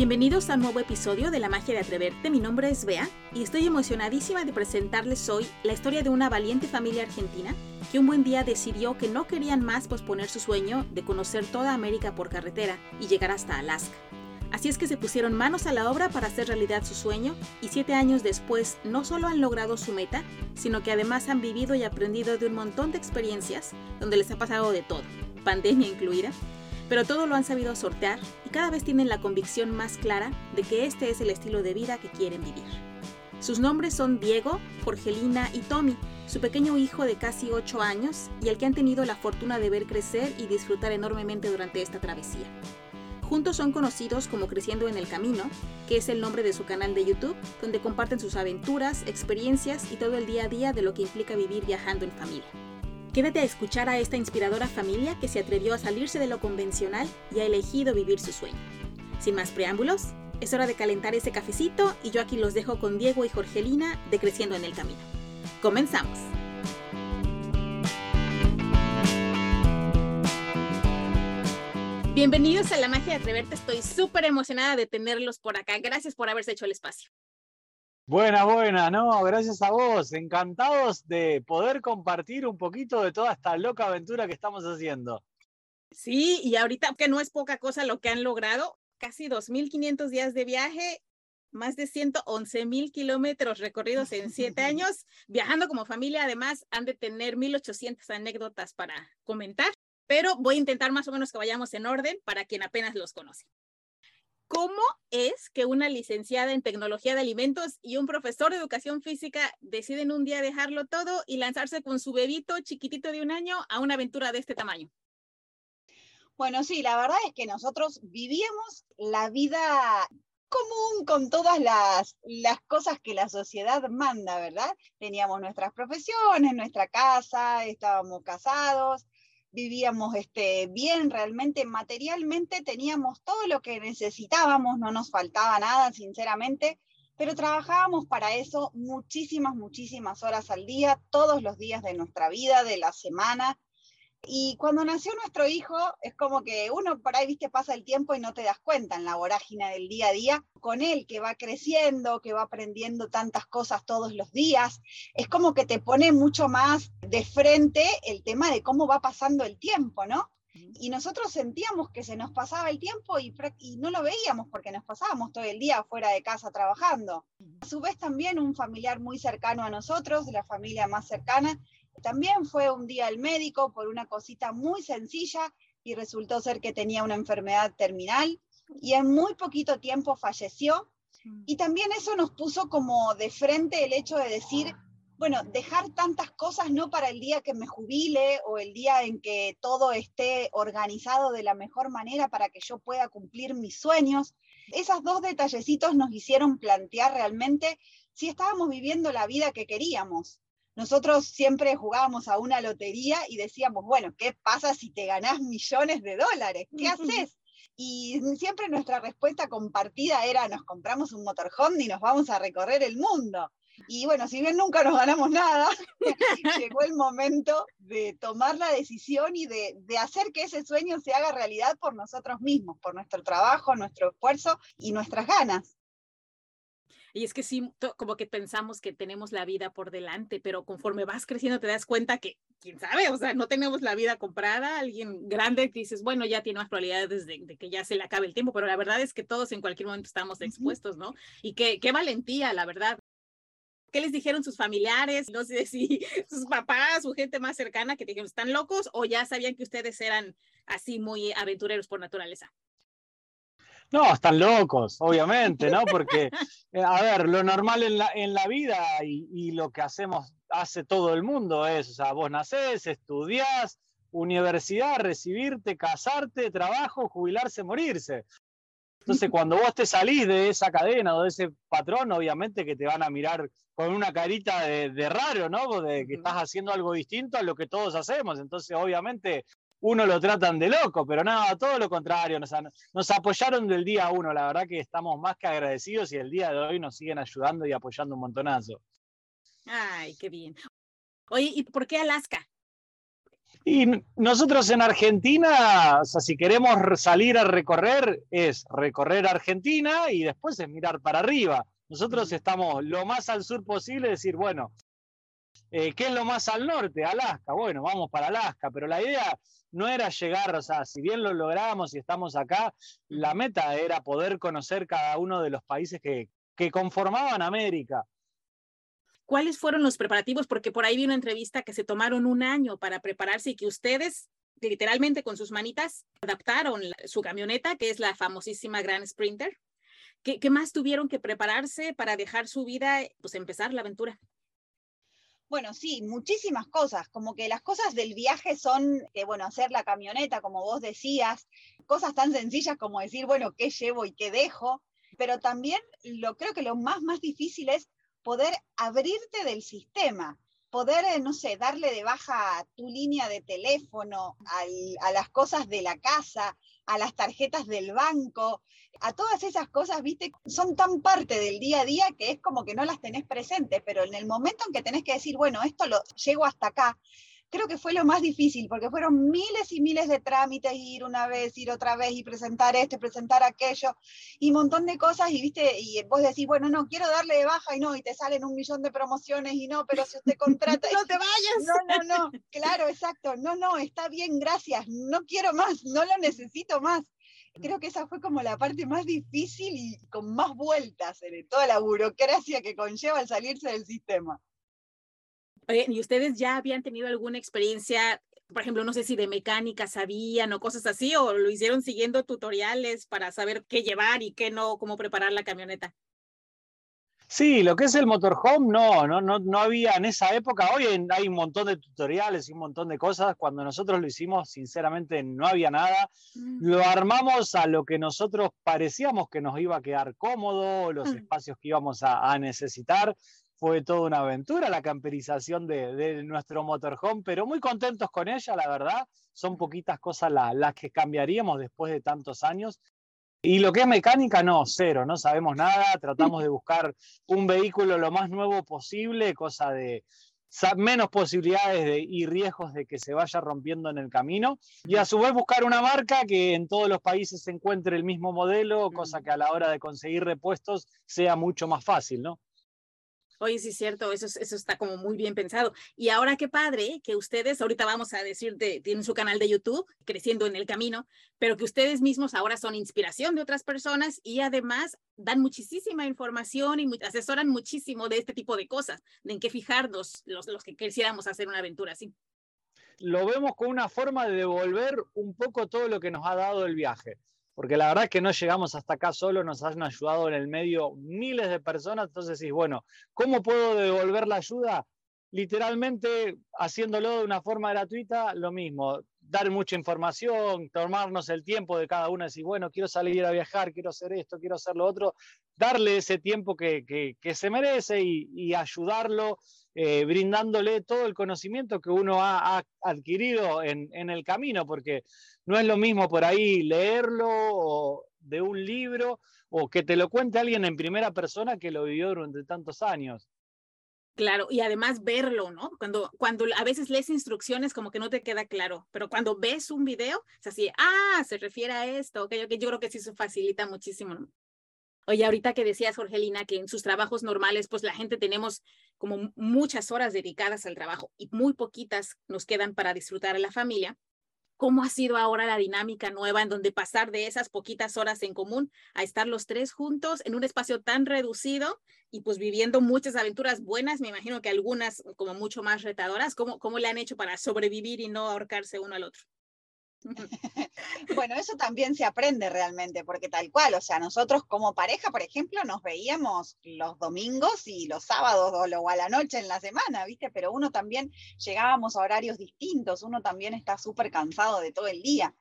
Bienvenidos a un nuevo episodio de La magia de atreverte. Mi nombre es Bea y estoy emocionadísima de presentarles hoy la historia de una valiente familia argentina que un buen día decidió que no querían más posponer su sueño de conocer toda América por carretera y llegar hasta Alaska. Así es que se pusieron manos a la obra para hacer realidad su sueño y siete años después no solo han logrado su meta, sino que además han vivido y aprendido de un montón de experiencias donde les ha pasado de todo, pandemia incluida, pero todo lo han sabido sortear y cada vez tienen la convicción más clara de que este es el estilo de vida que quieren vivir. Sus nombres son Diego, Jorgelina y Tommy, su pequeño hijo de casi 8 años y el que han tenido la fortuna de ver crecer y disfrutar enormemente durante esta travesía. Juntos son conocidos como Creciendo en el Camino, que es el nombre de su canal de YouTube, donde comparten sus aventuras, experiencias y todo el día a día de lo que implica vivir viajando en familia. Quédate a escuchar a esta inspiradora familia que se atrevió a salirse de lo convencional y ha elegido vivir su sueño. Sin más preámbulos, es hora de calentar ese cafecito y yo aquí los dejo con Diego y Jorgelina de Creciendo en el Camino. Comenzamos. Bienvenidos a la magia de atreverte, estoy súper emocionada de tenerlos por acá. Gracias por haberse hecho el espacio. Buena, buena, no, gracias a vos. Encantados de poder compartir un poquito de toda esta loca aventura que estamos haciendo. Sí, y ahorita que no es poca cosa lo que han logrado, casi 2.500 días de viaje, más de 111.000 kilómetros recorridos en siete años, viajando como familia, además han de tener 1.800 anécdotas para comentar, pero voy a intentar más o menos que vayamos en orden para quien apenas los conoce. ¿Cómo es que una licenciada en tecnología de alimentos y un profesor de educación física deciden un día dejarlo todo y lanzarse con su bebito chiquitito de un año a una aventura de este tamaño? Bueno, sí, la verdad es que nosotros vivíamos la vida común con todas las, las cosas que la sociedad manda, ¿verdad? Teníamos nuestras profesiones, nuestra casa, estábamos casados, vivíamos este, bien, realmente materialmente teníamos todo lo que necesitábamos, no nos faltaba nada, sinceramente, pero trabajábamos para eso muchísimas, muchísimas horas al día, todos los días de nuestra vida, de la semana, y cuando nació nuestro hijo, es como que uno por ahí, viste, pasa el tiempo y no te das cuenta en la vorágine del día a día. Con él, que va creciendo, que va aprendiendo tantas cosas todos los días, es como que te pone mucho más de frente el tema de cómo va pasando el tiempo, ¿no? Y nosotros sentíamos que se nos pasaba el tiempo y, y, no lo veíamos porque nos pasábamos todo el día fuera de casa trabajando. A su vez también un familiar muy cercano a nosotros, de la familia más cercana, también fue un día al médico por una cosita muy sencilla y resultó ser que tenía una enfermedad terminal y en muy poquito tiempo falleció. Y también eso nos puso como de frente el hecho de decir, bueno, dejar tantas cosas no para el día que me jubile o el día en que todo esté organizado de la mejor manera para que yo pueda cumplir mis sueños. Esos dos detallecitos nos hicieron plantear realmente si estábamos viviendo la vida que queríamos nosotros siempre jugábamos a una lotería y decíamos, bueno, ¿qué pasa si te ganás millones de dólares? ¿Qué haces? Y siempre nuestra respuesta compartida era, nos compramos un motorhome y nos vamos a recorrer el mundo. Y bueno, si bien nunca nos ganamos nada, llegó el momento de tomar la decisión y de, de, hacer que ese sueño se haga realidad por nosotros mismos, por nuestro trabajo, nuestro esfuerzo y nuestras ganas. Y es que sí, como que pensamos que tenemos la vida por delante, pero conforme vas creciendo te das cuenta que, quién sabe, o sea, no tenemos la vida comprada. Alguien grande que dices, bueno, ya tiene más probabilidades de, que ya se le acabe el tiempo, pero la verdad es que todos en cualquier momento estamos expuestos, ¿no? Y qué, qué valentía, la verdad. ¿Qué les dijeron sus familiares? No sé si sus papás, su gente más cercana que te dijeron, ¿están locos? O ya sabían que ustedes eran así muy aventureros por naturaleza. No, están locos, obviamente, ¿no? Porque, eh, a ver, lo normal en la, en la vida y, lo que hacemos, hace todo el mundo es, o sea, vos nacés, estudiás, universidad, recibirte, casarte, trabajo, jubilarse, morirse. Entonces, cuando vos te salís de esa cadena o de ese patrón, obviamente que te van a mirar con una carita de, raro, ¿no? De que estás haciendo algo distinto a lo que todos hacemos. Entonces, obviamente, uno lo tratan de loco, pero nada, todo lo contrario, nos, nos, apoyaron del día uno, la verdad que estamos más que agradecidos y el día de hoy nos siguen ayudando y apoyando un montonazo. Ay, qué bien. Oye, ¿y por qué Alaska? Y nosotros en Argentina, o sea, si queremos salir a recorrer, es recorrer Argentina y después es mirar para arriba. Nosotros estamos lo más al sur posible, decir, bueno, eh, ¿qué es lo más al norte? Alaska. Bueno, vamos para Alaska, pero la idea no era llegar, o sea, si bien lo logramos y estamos acá, la meta era poder conocer cada uno de los países que, que conformaban América. ¿Cuáles fueron los preparativos? Porque por ahí vi una entrevista que se tomaron un año para prepararse y que ustedes literalmente con sus manitas adaptaron su camioneta, que es la famosísima Grand Sprinter. ¿Qué, ¿Qué, más tuvieron que prepararse para dejar su vida, pues empezar la aventura? Bueno, sí, muchísimas cosas, como que las cosas del viaje son, que bueno, hacer la camioneta, como vos decías, cosas tan sencillas como decir, bueno, qué llevo y qué dejo, pero también lo creo que lo más, más difícil es poder abrirte del sistema, poder, eh, no sé, darle de baja tu línea de teléfono, a las cosas de la casa, a las tarjetas del banco, a todas esas cosas, viste, son tan parte del día a día que es como que no las tenés presentes, pero en el momento en que tenés que decir, bueno, esto lo llego hasta acá, creo que fue lo más difícil, porque fueron miles y miles de trámites, ir una vez, ir otra vez, y presentar esto, presentar aquello, y un montón de cosas, y viste, y vos decís, bueno, no, quiero darle de baja, y no, y te salen un millón de promociones, y no, pero si usted contrata... no te vayas. No, no, no, claro, exacto, no, no, está bien, gracias, no quiero más, no lo necesito más. Creo que esa fue como la parte más difícil y con más vueltas en toda la burocracia que conlleva el salirse del sistema. ¿Y ustedes ya habían tenido alguna experiencia, por ejemplo, no sé si de mecánica sabían o cosas así, o lo hicieron siguiendo tutoriales para saber qué llevar y qué no, cómo preparar la camioneta? Sí, lo que es el motorhome, no, no, no, no había en esa época. Hoy hay un montón de tutoriales y un montón de cosas. Cuando nosotros lo hicimos, sinceramente, no había nada. Mm. Lo armamos a lo que nosotros parecíamos que nos iba a quedar cómodo, los mm. espacios que íbamos a, a necesitar fue toda una aventura la camperización de, nuestro motorhome, pero muy contentos con ella, la verdad. Son poquitas cosas las que cambiaríamos después de tantos años. Y lo que es mecánica, no, cero, no sabemos nada. Tratamos de buscar un vehículo lo más nuevo posible, cosa de menos posibilidades y riesgos de que se vaya rompiendo en el camino. Y a su vez buscar una marca que en todos los países se encuentre el mismo modelo, cosa que a la hora de conseguir repuestos sea mucho más fácil, ¿no? Oye, sí es cierto, eso, está como muy bien pensado. Y ahora qué padre que ustedes, ahorita vamos a decirte, tienen su canal de YouTube, Creciendo en el Camino, pero que ustedes mismos ahora son inspiración de otras personas y además dan muchísima información y asesoran muchísimo de este tipo de cosas, de en qué fijarnos los, los que quisiéramos hacer una aventura así. Lo vemos como una forma de devolver un poco todo lo que nos ha dado el viaje porque la verdad es que no llegamos hasta acá solo, nos han ayudado en el medio miles de personas, entonces decís, bueno, ¿cómo puedo devolver la ayuda? Literalmente haciéndolo de una forma gratuita, lo mismo, dar mucha información, tomarnos el tiempo de cada uno, decir, bueno, quiero salir a viajar, quiero hacer esto, quiero hacer lo otro, darle ese tiempo que, que, se merece y, ayudarlo, eh, brindándole todo el conocimiento que uno ha, adquirido en, el camino, porque no es lo mismo por ahí leerlo de un libro o que te lo cuente alguien en primera persona que lo vivió durante tantos años. Claro, y además verlo, ¿no? Cuando, cuando a veces lees instrucciones como que no te queda claro, pero cuando ves un video, es así, ah, se refiere a esto, que yo creo que sí se facilita muchísimo. Oye, ahorita que decías, Jorgelina, que en sus trabajos normales, pues la gente tenemos como muchas horas dedicadas al trabajo y muy poquitas nos quedan para disfrutar a la familia cómo ha sido ahora la dinámica nueva en donde pasar de esas poquitas horas en común a estar los tres juntos en un espacio tan reducido y pues viviendo muchas aventuras buenas, me imagino que algunas como mucho más retadoras, ¿cómo, cómo le han hecho para sobrevivir y no ahorcarse uno al otro? bueno, eso también se aprende realmente, porque tal cual, o sea, nosotros como pareja, por ejemplo, nos veíamos los domingos y los sábados o, a la noche en la semana, ¿viste? Pero uno también llegábamos a horarios distintos, uno también está súper cansado de todo el día.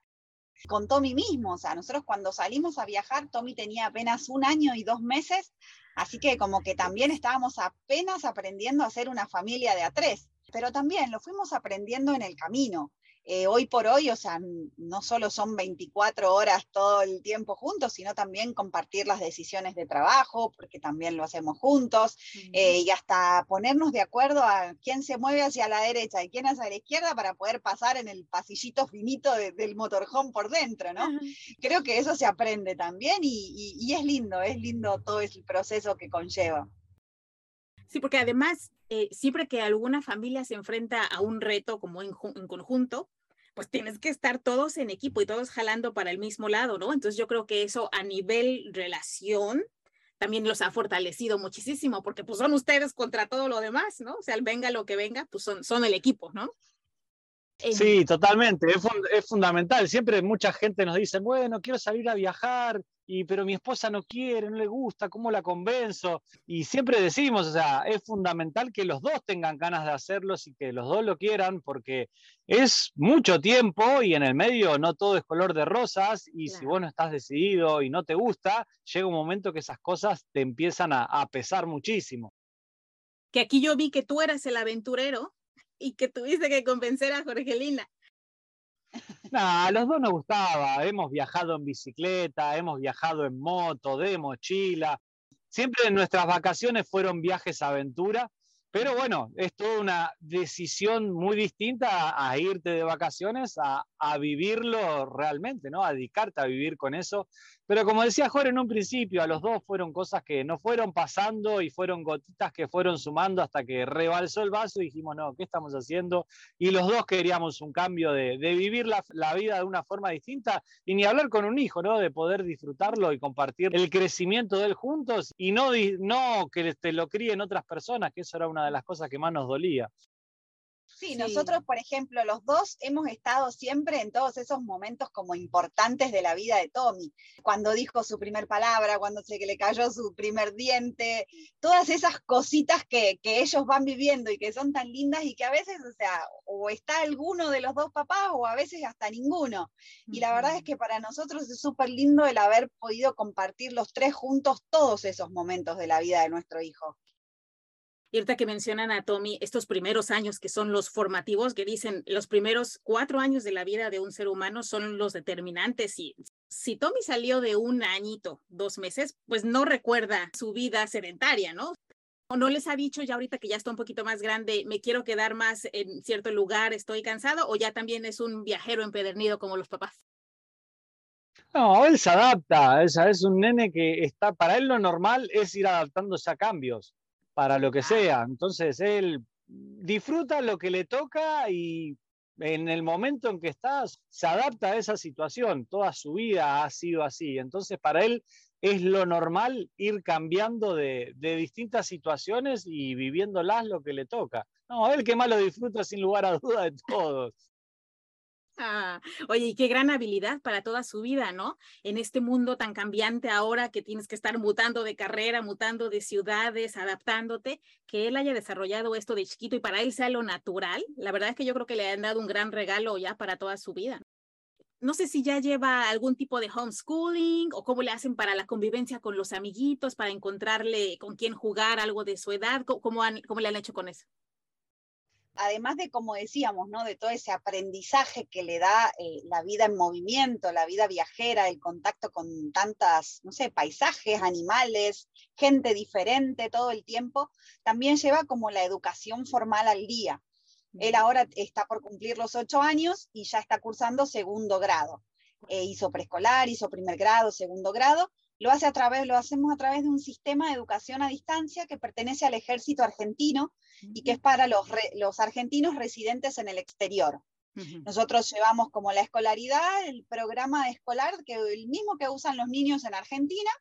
Con Tommy mismo, o sea, nosotros cuando salimos a viajar, Tommy tenía apenas un año y dos meses, así que como que también estábamos apenas aprendiendo a ser una familia de a tres, pero también lo fuimos aprendiendo en el camino eh, hoy por hoy, o sea, no solo son 24 horas todo el tiempo juntos, sino también compartir las decisiones de trabajo, porque también lo hacemos juntos, eh, y hasta ponernos de acuerdo a quién se mueve hacia la derecha y quién hacia la izquierda para poder pasar en el pasillito finito del motorhome por dentro, ¿no? Creo que eso se aprende también y, es lindo, es lindo todo el proceso que conlleva. Sí, porque además, eh, siempre que alguna familia se enfrenta a un reto como en, en, conjunto, pues tienes que estar todos en equipo y todos jalando para el mismo lado, ¿no? Entonces yo creo que eso a nivel relación también los ha fortalecido muchísimo, porque pues son ustedes contra todo lo demás, ¿no? O sea, venga lo que venga, pues son, son el equipo, ¿no? Sí, totalmente, es, es, fundamental. Siempre mucha gente nos dice, bueno, quiero salir a viajar, y, pero mi esposa no quiere, no le gusta, ¿cómo la convenzo? Y siempre decimos, o sea, es fundamental que los dos tengan ganas de hacerlos y que los dos lo quieran, porque es mucho tiempo y en el medio no todo es color de rosas, y si vos no estás decidido y no te gusta, llega un momento que esas cosas te empiezan a, a pesar muchísimo. Que aquí yo vi que tú eras el aventurero y que tuviste que convencer a Jorgelina. No, a los dos nos gustaba. Hemos viajado en bicicleta, hemos viajado en moto, de mochila. Siempre nuestras vacaciones fueron viajes aventura pero bueno, es toda una decisión muy distinta a, irte de vacaciones, a, vivirlo realmente, ¿no? A dedicarte a vivir con eso. Pero como decía Jorge en un principio, a los dos fueron cosas que no fueron pasando y fueron gotitas que fueron sumando hasta que rebalsó el vaso y dijimos, no, ¿qué estamos haciendo? Y los dos queríamos un cambio de, vivir la, la, vida de una forma distinta y ni hablar con un hijo, ¿no? De poder disfrutarlo y compartir el crecimiento de él juntos y no, no que te lo críen otras personas, que eso era una de las cosas que más nos dolía. Sí, nosotros, por ejemplo, los dos hemos estado siempre en todos esos momentos como importantes de la vida de Tommy. Cuando dijo su primer palabra, cuando se le cayó su primer diente, todas esas cositas que, que, ellos van viviendo y que son tan lindas y que a veces, o sea, o está alguno de los dos papás o a veces hasta ninguno. Y la verdad es que para nosotros es súper lindo el haber podido compartir los tres juntos todos esos momentos de la vida de nuestro hijo. Y ahorita que mencionan a Tommy, estos primeros años que son los formativos, que dicen los primeros cuatro años de la vida de un ser humano son los determinantes. Y si Tommy salió de un añito, dos meses, pues no recuerda su vida sedentaria, ¿no? ¿O no les ha dicho ya ahorita que ya está un poquito más grande, me quiero quedar más en cierto lugar, estoy cansado? ¿O ya también es un viajero empedernido como los papás? No, él se adapta, es, un nene que está, para él lo normal es ir adaptándose a cambios para lo que sea. Entonces él disfruta lo que le toca y en el momento en que estás se adapta a esa situación. Toda su vida ha sido así. Entonces para él es lo normal ir cambiando de, de distintas situaciones y viviéndolas lo que le toca. No, él que más lo disfruta sin lugar a duda de todos. Oye, y qué gran habilidad para toda su vida, ¿no? En este mundo tan cambiante ahora que tienes que estar mutando de carrera, mutando de ciudades, adaptándote, que él haya desarrollado esto de chiquito y para él sea lo natural, la verdad es que yo creo que le han dado un gran regalo ya para toda su vida. No sé si ya lleva algún tipo de homeschooling o cómo le hacen para la convivencia con los amiguitos, para encontrarle con quién jugar, algo de su edad, cómo, cómo le han hecho con eso además de, como decíamos, ¿no? de todo ese aprendizaje que le da eh, la vida en movimiento, la vida viajera, el contacto con tantas, no sé, paisajes, animales, gente diferente todo el tiempo, también lleva como la educación formal al día. Él ahora está por cumplir los ocho años y ya está cursando segundo grado. Eh, hizo preescolar, hizo primer grado, segundo grado, lo, hace a través, lo hacemos a través de un sistema de educación a distancia que pertenece al ejército argentino y que es para los, los argentinos residentes en el exterior. Nosotros llevamos como la escolaridad, el programa escolar, que el mismo que usan los niños en Argentina,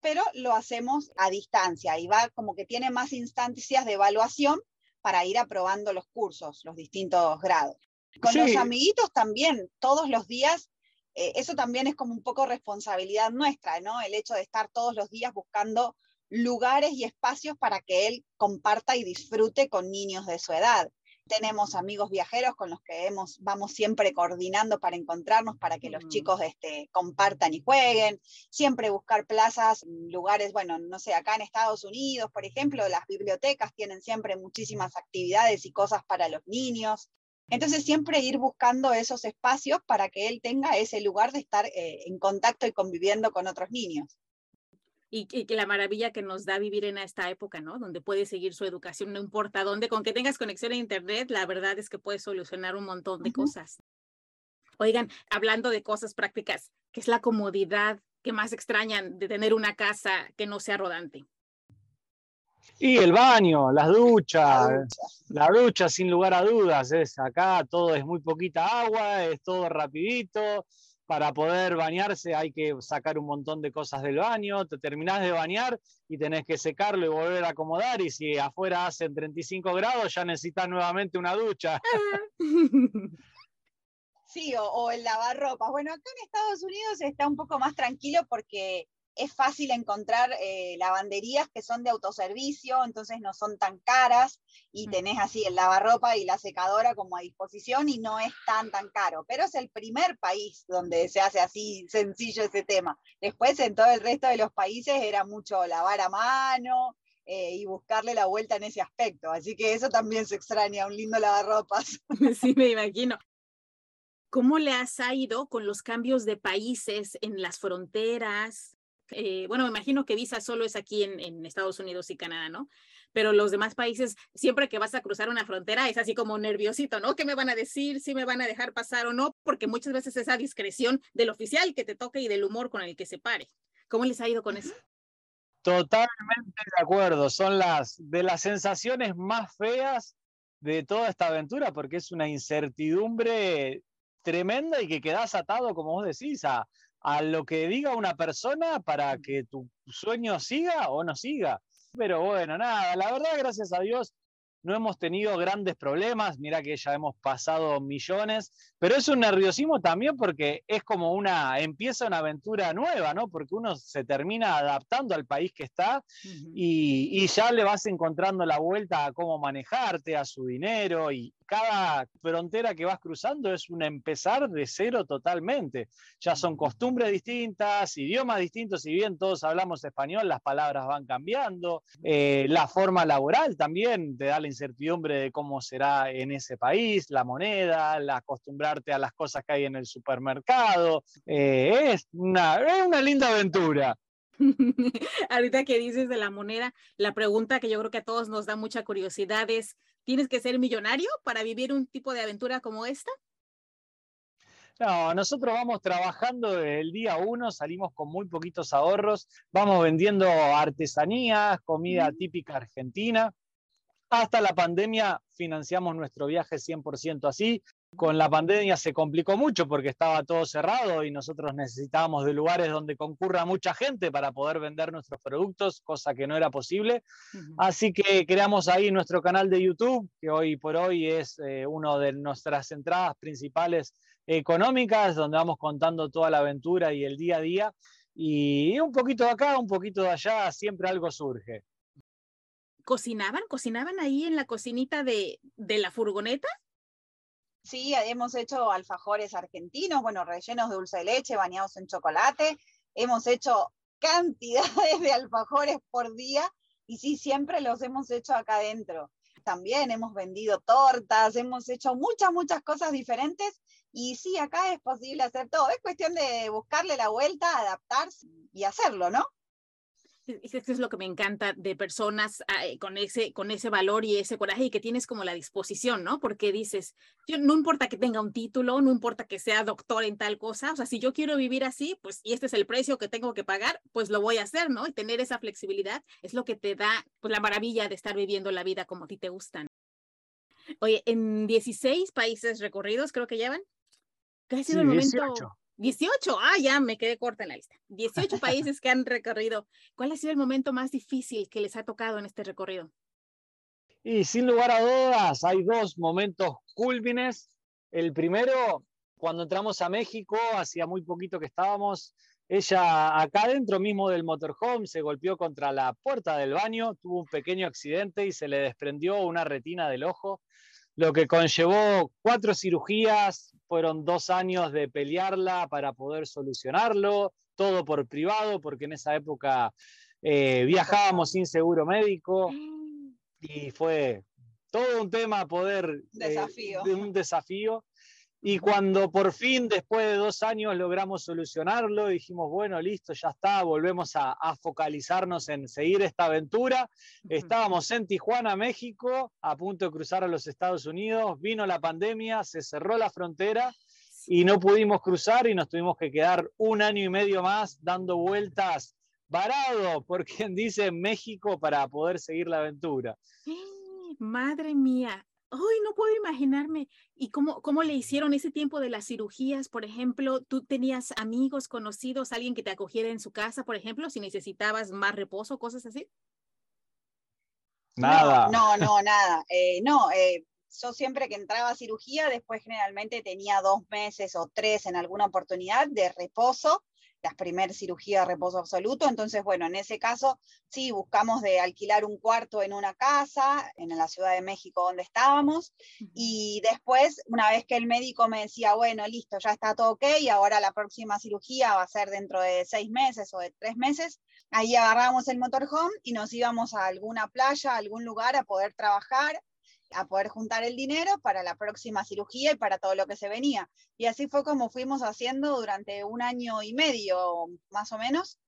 pero lo hacemos a distancia y va como que tiene más instancias de evaluación para ir aprobando los cursos, los distintos grados. Con los amiguitos también, todos los días eh, eso también es como un poco responsabilidad nuestra, ¿no? El hecho de estar todos los días buscando lugares y espacios para que él comparta y disfrute con niños de su edad. Tenemos amigos viajeros con los que hemos, vamos siempre coordinando para encontrarnos, para que los mm. chicos este, compartan y jueguen. Siempre buscar plazas, lugares, bueno, no sé, acá en Estados Unidos, por ejemplo, las bibliotecas tienen siempre muchísimas actividades y cosas para los niños Entonces siempre ir buscando esos espacios para que él tenga ese lugar de estar eh, en contacto y conviviendo con otros niños. Y, que la maravilla que nos da vivir en esta época, ¿no? Donde puede seguir su educación, no importa dónde, con que tengas conexión a Internet, la verdad es que puedes solucionar un montón de cosas. Oigan, hablando de cosas prácticas, ¿qué es la comodidad que más extrañan de tener una casa que no sea rodante? Y el baño, las duchas, la ducha. sin lugar a dudas, es acá todo es muy poquita agua, es todo rapidito. Para poder bañarse hay que sacar un montón de cosas del baño, te terminás de bañar y tenés que secarlo y volver a acomodar y si afuera hacen 35 grados ya necesitas nuevamente una ducha. Sí, o, el lavarropas. Bueno, acá en Estados Unidos está un poco más tranquilo porque es fácil encontrar eh, lavanderías que son de autoservicio, entonces no son tan caras y tenés así el lavarropa y la secadora como a disposición y no es tan tan caro. Pero es el primer país donde se hace así sencillo ese tema. Después en todo el resto de los países era mucho lavar a mano, eh, y buscarle la vuelta en ese aspecto. Así que eso también se extraña, un lindo lavarropas. Sí, me imagino. ¿Cómo le has ido con los cambios de países en las fronteras? Eh, bueno, me imagino que visa solo es aquí en, Estados Unidos y Canadá, ¿no? Pero los demás países, siempre que vas a cruzar una frontera, es así como nerviosito, ¿no? ¿Qué me van a decir? ¿Si me van a dejar pasar o no? Porque muchas veces esa discreción del oficial que te toque y del humor con el que se pare. ¿Cómo les ha ido con eso? Totalmente de acuerdo. Son las de las sensaciones más feas de toda esta aventura, porque es una incertidumbre tremenda y que quedas atado, como vos decís, a, a lo que diga una persona para que tu sueño siga o no siga. Pero bueno, nada, la verdad, gracias a Dios, no hemos tenido grandes problemas, mira que ya hemos pasado millones, pero es un nerviosismo también porque es como una, empieza una aventura nueva, ¿no? Porque uno se termina adaptando al país que está y, y, ya le vas encontrando la vuelta a cómo manejarte, a su dinero y, cada frontera que vas cruzando es un empezar de cero totalmente. Ya son costumbres distintas, idiomas distintos, si bien todos hablamos español, las palabras van cambiando. Eh, la forma laboral también te da la incertidumbre de cómo será en ese país, la moneda, la acostumbrarte a las cosas que hay en el supermercado. Eh, es, una, es una linda aventura. Ahorita que dices de la moneda, la pregunta que yo creo que a todos nos da mucha curiosidad es, ¿tienes que ser millonario para vivir un tipo de aventura como esta? No, nosotros vamos trabajando desde el día uno, salimos con muy poquitos ahorros, vamos vendiendo artesanías, comida mm. típica argentina. Hasta la pandemia financiamos nuestro viaje 100% así, con la pandemia se complicó mucho porque estaba todo cerrado y nosotros necesitábamos de lugares donde concurra mucha gente para poder vender nuestros productos, cosa que no era posible. Así que creamos ahí nuestro canal de YouTube, que hoy por hoy es eh, una de nuestras entradas principales económicas, donde vamos contando toda la aventura y el día a día. Y un poquito de acá, un poquito de allá, siempre algo surge. ¿Cocinaban? ¿Cocinaban ahí en la cocinita de, de la furgoneta? Sí, hemos hecho alfajores argentinos, bueno, rellenos de dulce de leche, bañados en chocolate. Hemos hecho cantidades de alfajores por día y sí, siempre los hemos hecho acá adentro. También hemos vendido tortas, hemos hecho muchas, muchas cosas diferentes y sí, acá es posible hacer todo. Es cuestión de buscarle la vuelta, adaptarse y hacerlo, ¿no? Eso es lo que me encanta de personas eh, con, ese, con ese valor y ese coraje y que tienes como la disposición, ¿no? Porque dices, yo, no importa que tenga un título, no importa que sea doctor en tal cosa, o sea, si yo quiero vivir así, pues y este es el precio que tengo que pagar, pues lo voy a hacer, ¿no? Y tener esa flexibilidad es lo que te da pues la maravilla de estar viviendo la vida como a ti te gustan. Oye, en 16 países recorridos creo que llevan. ¿Qué ha sido el momento? 18, ah, ya me quedé corta en la lista. 18 países que han recorrido. ¿Cuál ha sido el momento más difícil que les ha tocado en este recorrido? Y sin lugar a dudas, hay dos momentos cúlmines. El primero, cuando entramos a México, hacía muy poquito que estábamos, ella acá dentro mismo del motorhome se golpeó contra la puerta del baño, tuvo un pequeño accidente y se le desprendió una retina del ojo lo que conllevó cuatro cirugías, fueron dos años de pelearla para poder solucionarlo, todo por privado, porque en esa época eh, viajábamos sin seguro médico y fue, todo un tema poder... Desafío. de un desafío. Y cuando por fin, después de dos años, logramos solucionarlo, dijimos, bueno, listo, ya está, volvemos a, focalizarnos en seguir esta aventura. Estábamos en Tijuana, México, a punto de cruzar a los Estados Unidos, vino la pandemia, se cerró la frontera y no pudimos cruzar y nos tuvimos que quedar un año y medio más dando vueltas varado, por quien dice México, para poder seguir la aventura. Madre mía, Ay, no puedo imaginarme. ¿Y cómo, cómo le hicieron ese tiempo de las cirugías? Por ejemplo, ¿tú tenías amigos, conocidos, alguien que te acogiera en su casa, por ejemplo, si necesitabas más reposo, cosas así? Nada. No, no, nada. Eh, no, eh, yo siempre que entraba a cirugía, después generalmente tenía dos meses o tres en alguna oportunidad de reposo las primeras cirugías de reposo absoluto. Entonces, bueno, en ese caso sí buscamos de alquilar un cuarto en una casa en la Ciudad de México donde estábamos. Y después, una vez que el médico me decía, bueno, listo, ya está todo ok, y ahora la próxima cirugía va a ser dentro de seis meses o de tres meses, ahí agarramos el motorhome y nos íbamos a alguna playa, a algún lugar a poder trabajar a poder juntar el dinero para la próxima cirugía y para todo lo que se venía. Y así fue como fuimos haciendo durante un año y medio, más o menos,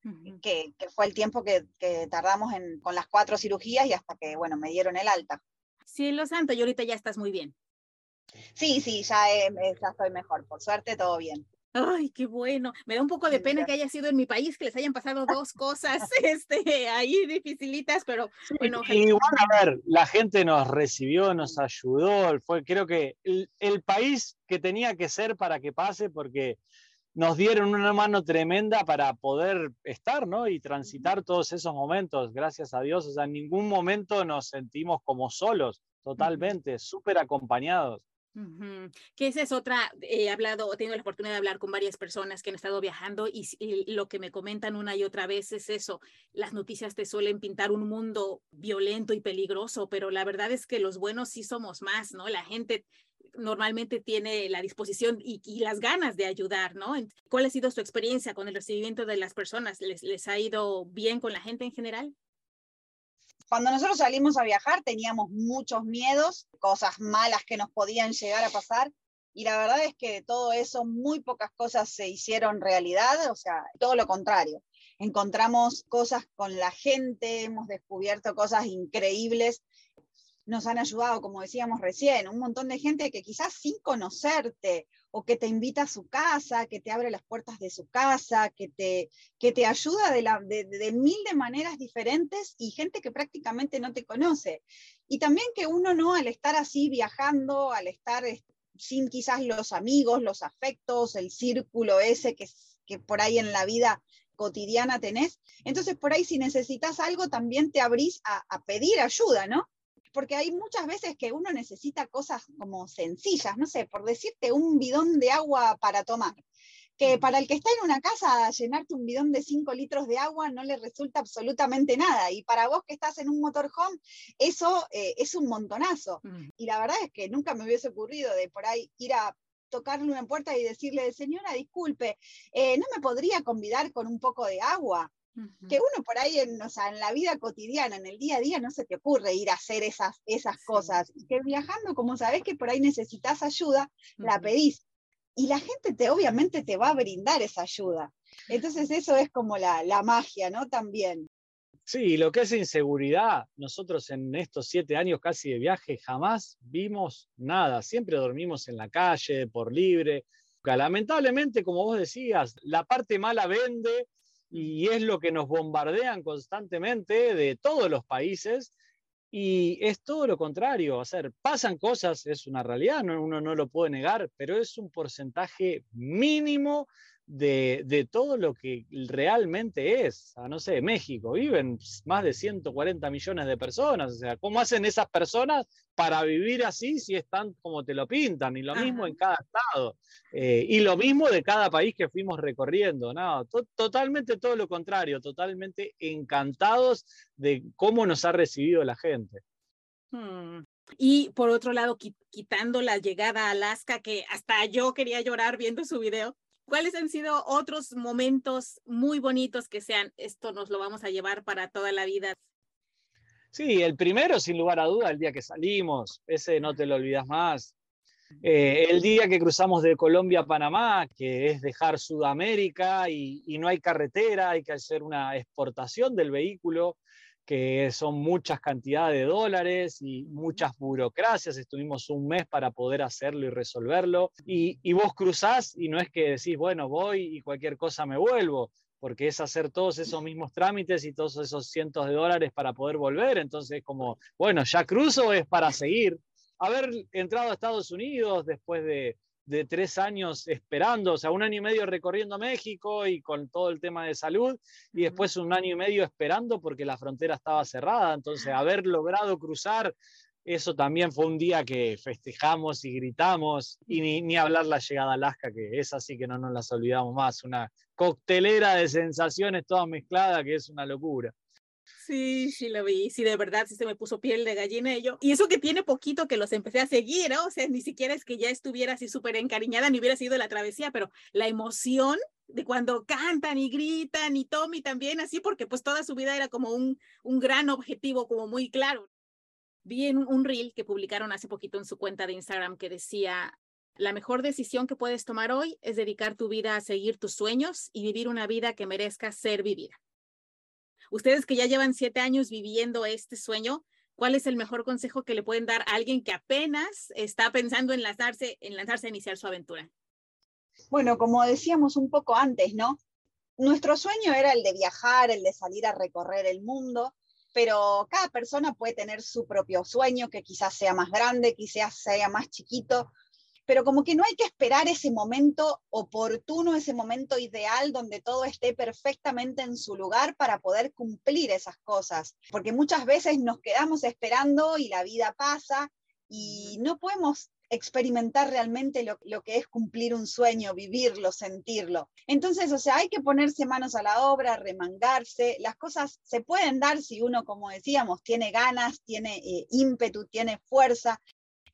que, fue el tiempo que, tardamos en, con las cuatro cirugías y hasta que, bueno, me dieron el alta. Cielo santo, y ahorita ya estás muy bien. Sí, sí, ya, ya estoy mejor. Por suerte, todo bien. Ay, qué bueno. Me da un poco de pena que haya sido en mi país, que les hayan pasado dos cosas este, ahí dificilitas, pero bueno. igual, a ver, la gente nos recibió, nos ayudó, fue creo que el, país que tenía que ser para que pase, porque nos dieron una mano tremenda para poder estar, ¿no? Y transitar todos esos momentos, gracias a Dios. O sea, en ningún momento nos sentimos como solos, totalmente, súper acompañados. Que esa es otra, he hablado, he tenido la oportunidad de hablar con varias personas que han estado viajando y, lo que me comentan una y otra vez es eso, las noticias te suelen pintar un mundo violento y peligroso, pero la verdad es que los buenos sí somos más, ¿no? La gente normalmente tiene la disposición y, las ganas de ayudar, ¿no? ¿Cuál ha sido su experiencia con el recibimiento de las personas? ¿Les, les ha ido bien con la gente en general? Cuando nosotros salimos a viajar teníamos muchos miedos, cosas malas que nos podían llegar a pasar, y la verdad es que de todo eso muy pocas cosas se hicieron realidad, o sea, todo lo contrario. Encontramos cosas con la gente, hemos descubierto cosas increíbles nos han ayudado, como decíamos recién, un montón de gente que quizás sin conocerte o que te invita a su casa, que te abre las puertas de su casa, que te, que te ayuda de, la, de, mil de maneras diferentes y gente que prácticamente no te conoce. Y también que uno no, al estar así viajando, al estar sin quizás los amigos, los afectos, el círculo ese que, que por ahí en la vida cotidiana tenés. Entonces, por ahí si necesitas algo, también te abrís a, a pedir ayuda, ¿no? Porque hay muchas veces que uno necesita cosas como sencillas, no sé, por decirte un bidón de agua para tomar, que para el que está en una casa llenarte un bidón de 5 litros de agua no le resulta absolutamente nada, y para vos que estás en un motorhome, eso eh, es un montonazo. Y la verdad es que nunca me hubiese ocurrido de por ahí ir a tocarle una puerta y decirle, señora, disculpe, eh, ¿no me podría convidar con un poco de agua? Que uno por ahí en, o sea, en la vida cotidiana, en el día a día, no se te ocurre ir a hacer esas, esas cosas. que viajando, como sabes que por ahí necesitas ayuda, la pedís. Y la gente te, obviamente te va a brindar esa ayuda. Entonces eso es como la, la magia, ¿no? También. Sí, lo que es inseguridad, nosotros en estos siete años casi de viaje jamás vimos nada, siempre dormimos en la calle, por libre. Lamentablemente, como vos decías, la parte mala vende y es lo que nos bombardean constantemente de todos los países y es todo lo contrario, o sea, pasan cosas, es una realidad, uno no lo puede negar, pero es un porcentaje mínimo de, todo lo que realmente es. no sé, México, viven más de 140 millones de personas. O sea, ¿cómo hacen esas personas para vivir así si están como te lo pintan? Y lo mismo en cada estado. Eh, y lo mismo de cada país que fuimos recorriendo. No, totalmente todo lo contrario, totalmente encantados de cómo nos ha recibido la gente. Hmm. Y por otro lado, quitando la llegada a Alaska, que hasta yo quería llorar viendo su video, ¿Cuáles han sido otros momentos muy bonitos que sean, esto nos lo vamos a llevar para toda la vida? Sí, el primero, sin lugar a duda, el día que salimos, ese no te lo olvidas más. Eh, el día que cruzamos de Colombia a Panamá, que es dejar Sudamérica y, no hay carretera, hay que hacer una exportación del vehículo, que son muchas cantidades de dólares y muchas burocracias. Estuvimos un mes para poder hacerlo y resolverlo. Y, y vos cruzás y no es que decís, bueno, voy y cualquier cosa me vuelvo porque es hacer todos esos mismos trámites y todos esos cientos de dólares para poder volver. Entonces, como, bueno, ya cruzo es para seguir haber entrado a Estados Unidos después de, tres años esperando, o sea, un año y medio recorriendo México y con todo el tema de salud, y después un año y medio esperando porque la frontera estaba cerrada. Entonces, haber logrado cruzar, eso también fue un día que festejamos y gritamos, y ni, ni hablar la llegada a Alaska, que es así que no nos las olvidamos más, una coctelera de sensaciones todas mezcladas que es una locura. Sí, sí lo vi, sí, de verdad, sí se me puso piel de gallina yo. Y eso que tiene poquito que los empecé a seguir, ¿no? O sea, ni siquiera es que ya estuviera así súper encariñada, ni hubiera sido la travesía, pero la emoción de cuando cantan y gritan y Tommy también así, porque pues toda su vida era como un, un gran objetivo, como muy claro. Vi en un reel que publicaron hace poquito en su cuenta de Instagram que decía, la mejor decisión que puedes tomar hoy es dedicar tu vida a seguir tus sueños y vivir una vida que merezca ser vivida. Ustedes que ya llevan siete años viviendo este sueño, ¿cuál es el mejor consejo que le pueden dar a alguien que apenas está pensando en lanzarse, en lanzarse a iniciar su aventura? Bueno, como decíamos un poco antes, ¿no? Nuestro sueño era el de viajar, el de salir a recorrer el mundo, pero cada persona puede tener su propio sueño, que quizás sea más grande, quizás sea más chiquito, pero como que no hay que esperar ese momento oportuno, ese momento ideal donde todo esté perfectamente en su lugar para poder cumplir esas cosas, porque muchas veces nos quedamos esperando y la vida pasa y no podemos experimentar realmente lo, lo, que es cumplir un sueño, vivirlo, sentirlo. Entonces, o sea, hay que ponerse manos a la obra, remangarse. Las cosas se pueden dar si uno, como decíamos, tiene ganas, tiene eh, ímpetu, tiene fuerza.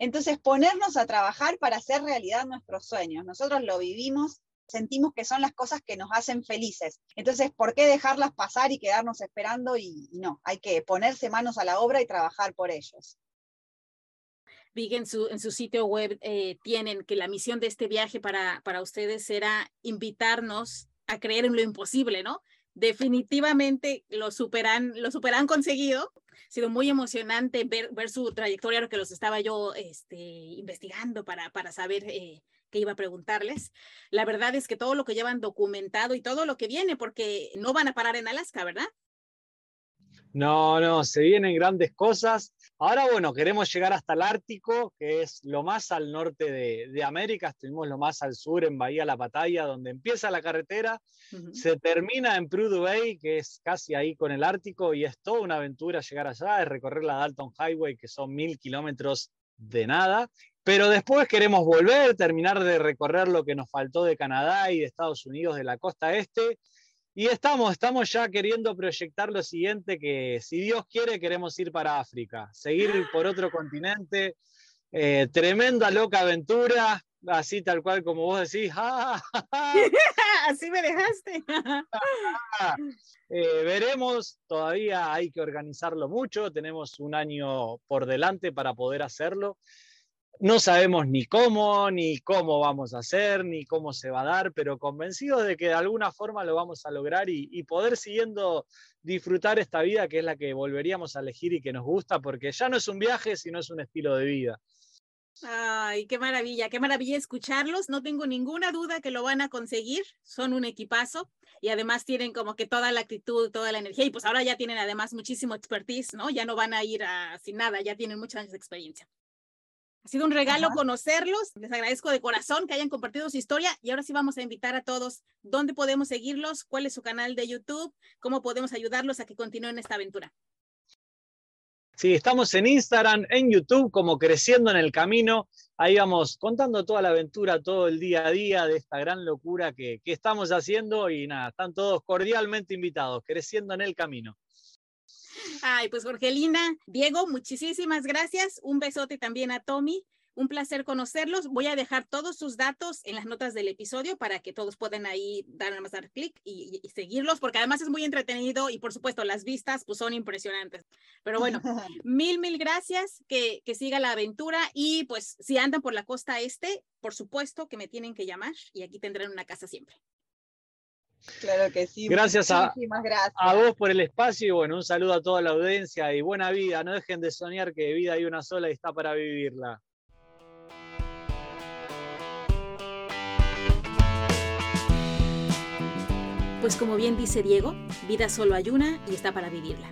Entonces, ponernos a trabajar para hacer realidad nuestros sueños. Nosotros lo vivimos, sentimos que son las cosas que nos hacen felices. Entonces, ¿por qué dejarlas pasar y quedarnos esperando? Y, no, hay que ponerse manos a la obra y trabajar por ellos. Vi en su, en su sitio web eh, tienen que la misión de este viaje para, para ustedes era invitarnos a creer en lo imposible, ¿no? Definitivamente lo superan, lo superan conseguido. Ha sido muy emocionante ver, su trayectoria, lo que los estaba yo este, investigando para, para saber eh, qué iba a preguntarles. La verdad es que todo lo que llevan documentado y todo lo que viene, porque no van a parar en Alaska, ¿verdad? No, no, se vienen grandes cosas. Ahora, bueno, queremos llegar hasta el Ártico, que es lo más al norte de, América. Estuvimos lo más al sur, en Bahía La Pataya, donde empieza la carretera. Se termina en Prudhoe Bay, que es casi ahí con el Ártico, y es toda una aventura llegar allá, es recorrer la Dalton Highway, que son mil kilómetros de nada. Pero después queremos volver, terminar de recorrer lo que nos faltó de Canadá y de Estados Unidos, de la costa este, y estamos, estamos ya queriendo proyectar lo siguiente, que si Dios quiere queremos ir para África, seguir por otro continente, eh, tremenda loca aventura, así tal cual como vos decís. así me dejaste. Eh, veremos, todavía hay que organizarlo mucho, tenemos un año por delante para poder hacerlo no sabemos ni cómo, ni cómo vamos a hacer, ni cómo se va a dar, pero convencidos de que de alguna forma lo vamos a lograr y, poder siguiendo disfrutar esta vida que es la que volveríamos a elegir y que nos gusta, porque ya no es un viaje, sino es un estilo de vida. Ay, qué maravilla, qué maravilla escucharlos. No tengo ninguna duda que lo van a conseguir. Son un equipazo y además tienen como que toda la actitud, toda la energía y pues ahora ya tienen además muchísimo expertise, ¿no? Ya no van a ir sin nada, ya tienen muchos años experiencia. Ha sido un regalo conocerlos. Les agradezco de corazón que hayan compartido su historia y ahora sí vamos a invitar a todos dónde podemos seguirlos, cuál es su canal de YouTube, cómo podemos ayudarlos a que continúen esta aventura. Sí, estamos en Instagram, en YouTube, como Creciendo en el Camino. Ahí vamos contando toda la aventura, todo el día a día de esta gran locura que, que estamos haciendo y nada, están todos cordialmente invitados, Creciendo en el Camino. Ay, pues Jorgelina, Diego, muchísimas gracias. Un besote también a Tommy. un placer conocerlos. Voy a dejar todos sus datos en las notas del episodio para que todos puedan ahí dar más dar clic y, seguirlos, porque además es muy entretenido y por supuesto las vistas pues son impresionantes. Pero bueno, mil, mil gracias, que, que siga la aventura y pues si andan por la costa este, por supuesto que me tienen que llamar y aquí tendrán una casa siempre. Claro que sí. Gracias a, gracias a vos por el espacio y bueno, un saludo a toda la audiencia y buena vida. No dejen de soñar que vida hay una sola y está para vivirla. Pues como bien dice Diego, vida solo hay una y está para vivirla.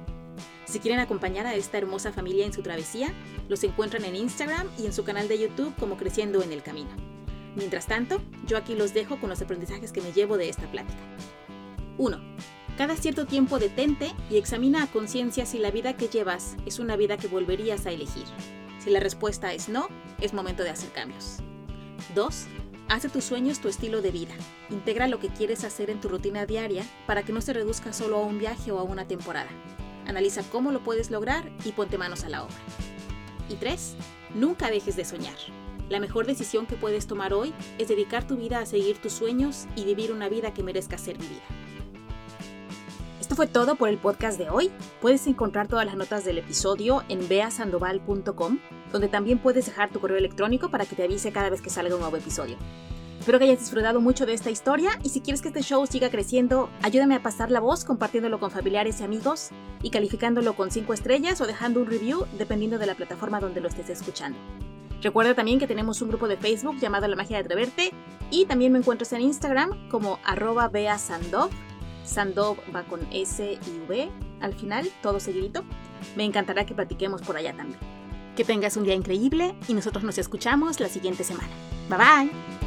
Si quieren acompañar a esta hermosa familia en su travesía, los encuentran en Instagram y en su canal de YouTube como Creciendo en el Camino. Mientras tanto, yo aquí los dejo con los aprendizajes que me llevo de esta plática. 1. Cada cierto tiempo detente y examina a conciencia si la vida que llevas es una vida que volverías a elegir. Si la respuesta es no, es momento de hacer cambios. 2. Hace tus sueños tu estilo de vida. Integra lo que quieres hacer en tu rutina diaria para que no se reduzca solo a un viaje o a una temporada. Analiza cómo lo puedes lograr y ponte manos a la obra. Y 3. Nunca dejes de soñar. La mejor decisión que puedes tomar hoy es dedicar tu vida a seguir tus sueños y vivir una vida que merezca ser vivida. Esto fue todo por el podcast de hoy. Puedes encontrar todas las notas del episodio en beasandoval.com, donde también puedes dejar tu correo electrónico para que te avise cada vez que salga un nuevo episodio. Espero que hayas disfrutado mucho de esta historia y si quieres que este show siga creciendo, ayúdame a pasar la voz compartiéndolo con familiares y amigos y calificándolo con 5 estrellas o dejando un review dependiendo de la plataforma donde lo estés escuchando. Recuerda también que tenemos un grupo de Facebook llamado La Magia de Atreverte y también me encuentras en Instagram como arroba beasandov Sandov va con S y V al final, todo seguidito. Me encantará que platiquemos por allá también. Que tengas un día increíble y nosotros nos escuchamos la siguiente semana. Bye bye.